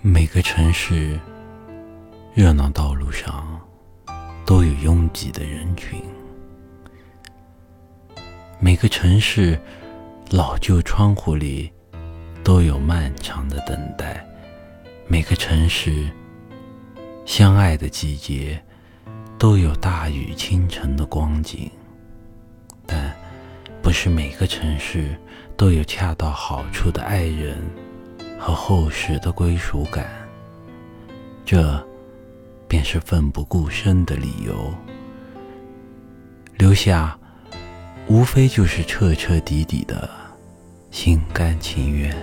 每个城市热闹道路上都有拥挤的人群，每个城市老旧窗户里都有漫长的等待，每个城市相爱的季节都有大雨倾城的光景，但不是每个城市都有恰到好处的爱人。和厚实的归属感，这便是奋不顾身的理由。留下，无非就是彻彻底底的心甘情愿。